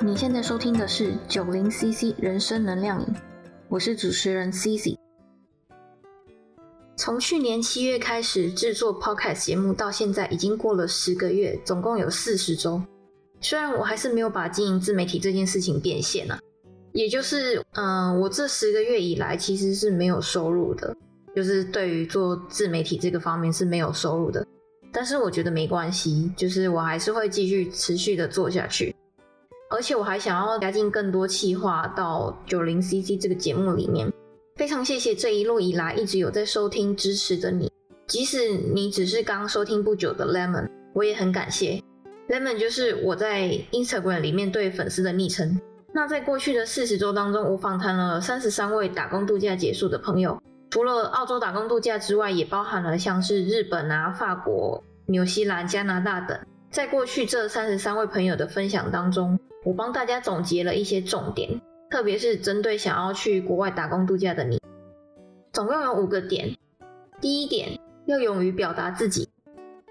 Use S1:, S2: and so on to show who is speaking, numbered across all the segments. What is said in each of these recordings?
S1: 你现在收听的是九零 CC 人生能量饮，我是主持人 CC。从去年七月开始制作 Podcast 节目，到现在已经过了十个月，总共有四十周。虽然我还是没有把经营自媒体这件事情变现啊，也就是嗯，我这十个月以来其实是没有收入的，就是对于做自媒体这个方面是没有收入的。但是我觉得没关系，就是我还是会继续持续的做下去。而且我还想要加进更多企划到九零 CC 这个节目里面。非常谢谢这一路以来一直有在收听支持的你，即使你只是刚收听不久的 Lemon，我也很感谢。Lemon 就是我在 Instagram 里面对粉丝的昵称。那在过去的四十周当中，我访谈了三十三位打工度假结束的朋友，除了澳洲打工度假之外，也包含了像是日本啊、法国、纽西兰、加拿大等。在过去这三十三位朋友的分享当中，我帮大家总结了一些重点，特别是针对想要去国外打工度假的你，总共有五个点。第一点，要勇于表达自己。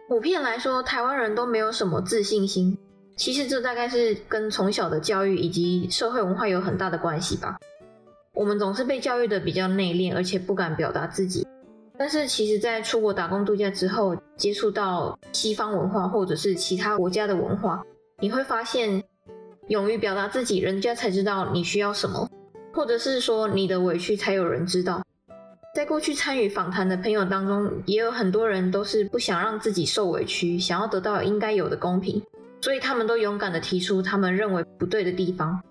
S1: 普遍来说，台湾人都没有什么自信心，其实这大概是跟从小的教育以及社会文化有很大的关系吧。我们总是被教育的比较内敛，而且不敢表达自己。但是其实，在出国打工度假之后，接触到西方文化或者是其他国家的文化，你会发现。勇于表达自己，人家才知道你需要什么，或者是说你的委屈才有人知道。在过去参与访谈的朋友当中，也有很多人都是不想让自己受委屈，想要得到应该有的公平，所以他们都勇敢的提出他们认为不对的地方。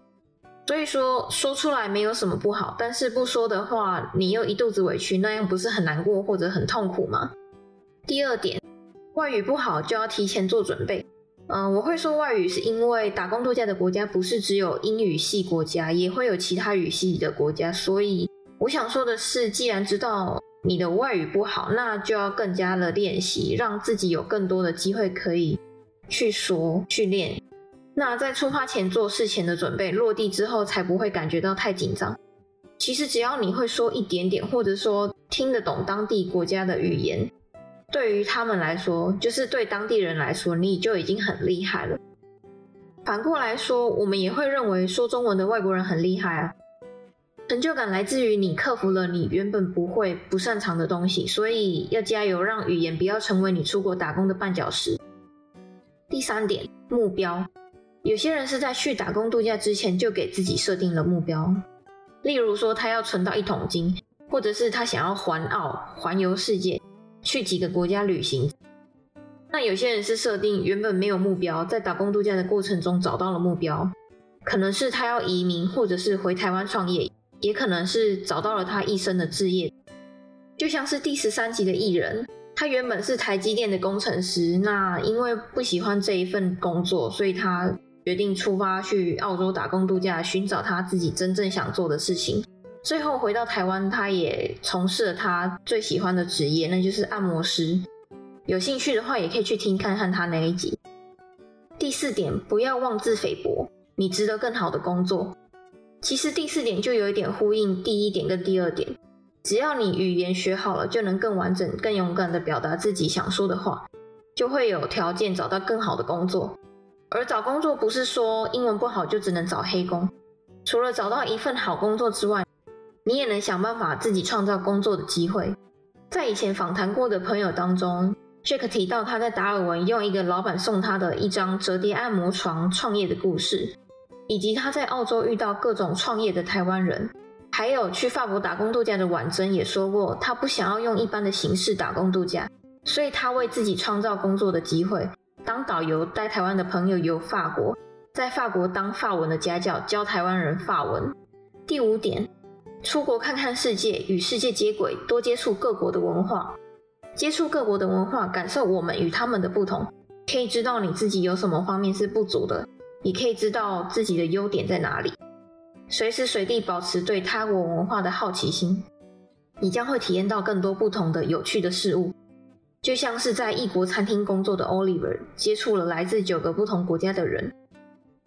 S1: 所以说说出来没有什么不好，但是不说的话，你又一肚子委屈，那样不是很难过或者很痛苦吗？第二点，外语不好就要提前做准备。嗯，我会说外语是因为打工度假的国家不是只有英语系国家，也会有其他语系的国家。所以我想说的是，既然知道你的外语不好，那就要更加的练习，让自己有更多的机会可以去说、去练。那在出发前做事前的准备，落地之后才不会感觉到太紧张。其实只要你会说一点点，或者说听得懂当地国家的语言。对于他们来说，就是对当地人来说，你就已经很厉害了。反过来说，我们也会认为说中文的外国人很厉害啊。成就感来自于你克服了你原本不会、不擅长的东西，所以要加油，让语言不要成为你出国打工的绊脚石。第三点，目标。有些人是在去打工度假之前就给自己设定了目标，例如说他要存到一桶金，或者是他想要环澳、环游世界。去几个国家旅行，那有些人是设定原本没有目标，在打工度假的过程中找到了目标，可能是他要移民，或者是回台湾创业，也可能是找到了他一生的志业。就像是第十三集的艺人，他原本是台积电的工程师，那因为不喜欢这一份工作，所以他决定出发去澳洲打工度假，寻找他自己真正想做的事情。最后回到台湾，他也从事了他最喜欢的职业，那就是按摩师。有兴趣的话，也可以去听看看他那一集。第四点，不要妄自菲薄，你值得更好的工作。其实第四点就有一点呼应第一点跟第二点，只要你语言学好了，就能更完整、更勇敢的表达自己想说的话，就会有条件找到更好的工作。而找工作不是说英文不好就只能找黑工，除了找到一份好工作之外，你也能想办法自己创造工作的机会。在以前访谈过的朋友当中，Jack 提到他在达尔文用一个老板送他的一张折叠按摩床创业的故事，以及他在澳洲遇到各种创业的台湾人。还有去法国打工度假的婉珍也说过，他不想要用一般的形式打工度假，所以他为自己创造工作的机会，当导游带台湾的朋友游法国，在法国当法文的家教，教台湾人法文。第五点。出国看看世界，与世界接轨，多接触各国的文化，接触各国的文化，感受我们与他们的不同，可以知道你自己有什么方面是不足的，也可以知道自己的优点在哪里。随时随地保持对他国文化的好奇心，你将会体验到更多不同的有趣的事物。就像是在异国餐厅工作的 Oliver，接触了来自九个不同国家的人；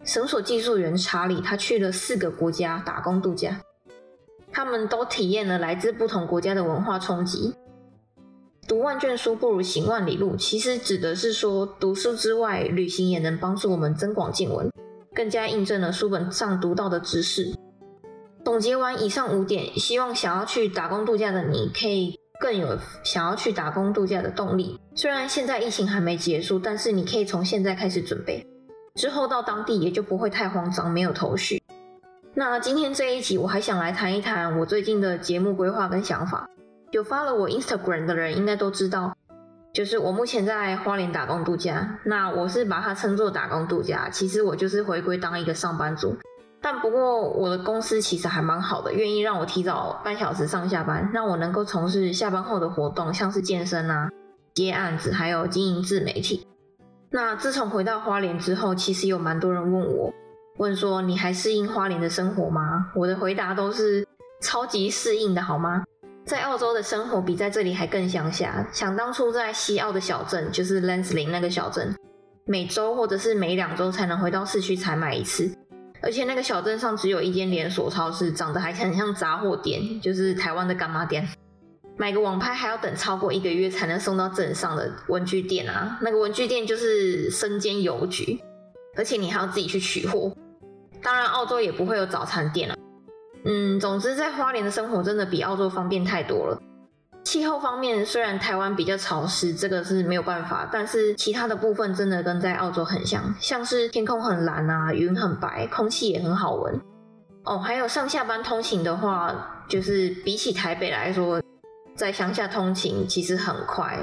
S1: 绳索技术员查理，他去了四个国家打工度假。他们都体验了来自不同国家的文化冲击。读万卷书不如行万里路，其实指的是说，读书之外，旅行也能帮助我们增广见闻。更加印证了书本上读到的知识。总结完以上五点，希望想要去打工度假的你可以更有想要去打工度假的动力。虽然现在疫情还没结束，但是你可以从现在开始准备，之后到当地也就不会太慌张，没有头绪。那今天这一集，我还想来谈一谈我最近的节目规划跟想法。有发了我 Instagram 的人应该都知道，就是我目前在花莲打工度假。那我是把它称作打工度假，其实我就是回归当一个上班族。但不过我的公司其实还蛮好的，愿意让我提早半小时上下班，让我能够从事下班后的活动，像是健身啊、接案子，还有经营自媒体。那自从回到花莲之后，其实有蛮多人问我，问说你还适应花莲的生活吗？我的回答都是超级适应的，好吗？在澳洲的生活比在这里还更乡下。想当初在西澳的小镇，就是 Lansing 那个小镇，每周或者是每两周才能回到市区采买一次。而且那个小镇上只有一间连锁超市，长得还很像杂货店，就是台湾的干妈店。买个网拍还要等超过一个月才能送到镇上的文具店啊！那个文具店就是身兼邮局，而且你还要自己去取货。当然，澳洲也不会有早餐店了。嗯，总之在花莲的生活真的比澳洲方便太多了。气候方面，虽然台湾比较潮湿，这个是没有办法，但是其他的部分真的跟在澳洲很像，像是天空很蓝啊，云很白，空气也很好闻。哦，还有上下班通勤的话，就是比起台北来说，在乡下通勤其实很快。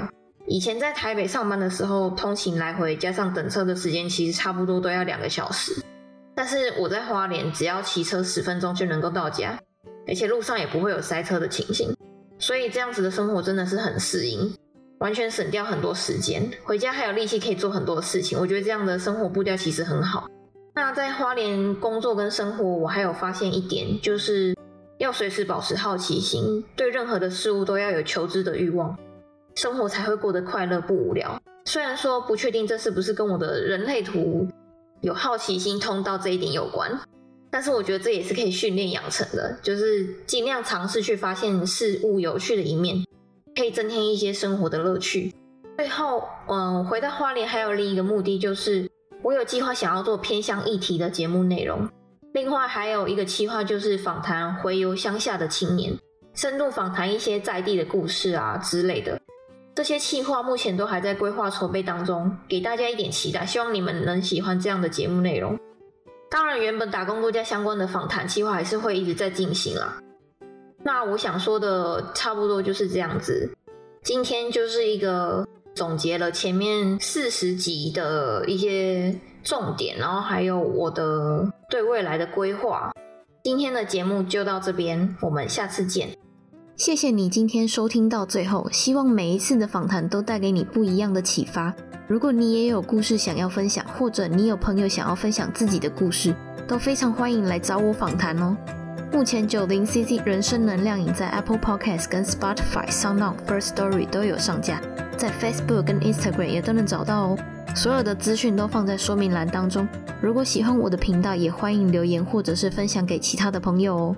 S1: 以前在台北上班的时候，通勤来回加上等车的时间，其实差不多都要两个小时。但是我在花莲，只要骑车十分钟就能够到家，而且路上也不会有塞车的情形。所以这样子的生活真的是很适应，完全省掉很多时间，回家还有力气可以做很多事情。我觉得这样的生活步调其实很好。那在花莲工作跟生活，我还有发现一点，就是要随时保持好奇心，对任何的事物都要有求知的欲望，生活才会过得快乐不无聊。虽然说不确定这是不是跟我的人类图有好奇心通道这一点有关。但是我觉得这也是可以训练养成的，就是尽量尝试去发现事物有趣的一面，可以增添一些生活的乐趣。最后，嗯，回到花莲还有另一个目的，就是我有计划想要做偏向议题的节目内容。另外还有一个计划，就是访谈回游乡下的青年，深度访谈一些在地的故事啊之类的。这些计划目前都还在规划筹备当中，给大家一点期待，希望你们能喜欢这样的节目内容。当然，原本打工度假相关的访谈计划还是会一直在进行啦。那我想说的差不多就是这样子。今天就是一个总结了前面四十集的一些重点，然后还有我的对未来的规划。今天的节目就到这边，我们下次见。谢谢你今天收听到最后，希望每一次的访谈都带给你不一样的启发。如果你也有故事想要分享，或者你有朋友想要分享自己的故事，都非常欢迎来找我访谈哦。目前九零 CC 人生能量饮在 Apple Podcast、跟 Spotify、SoundOn、First Story 都有上架，在 Facebook 跟 Instagram 也都能找到哦。所有的资讯都放在说明栏当中。如果喜欢我的频道，也欢迎留言或者是分享给其他的朋友哦。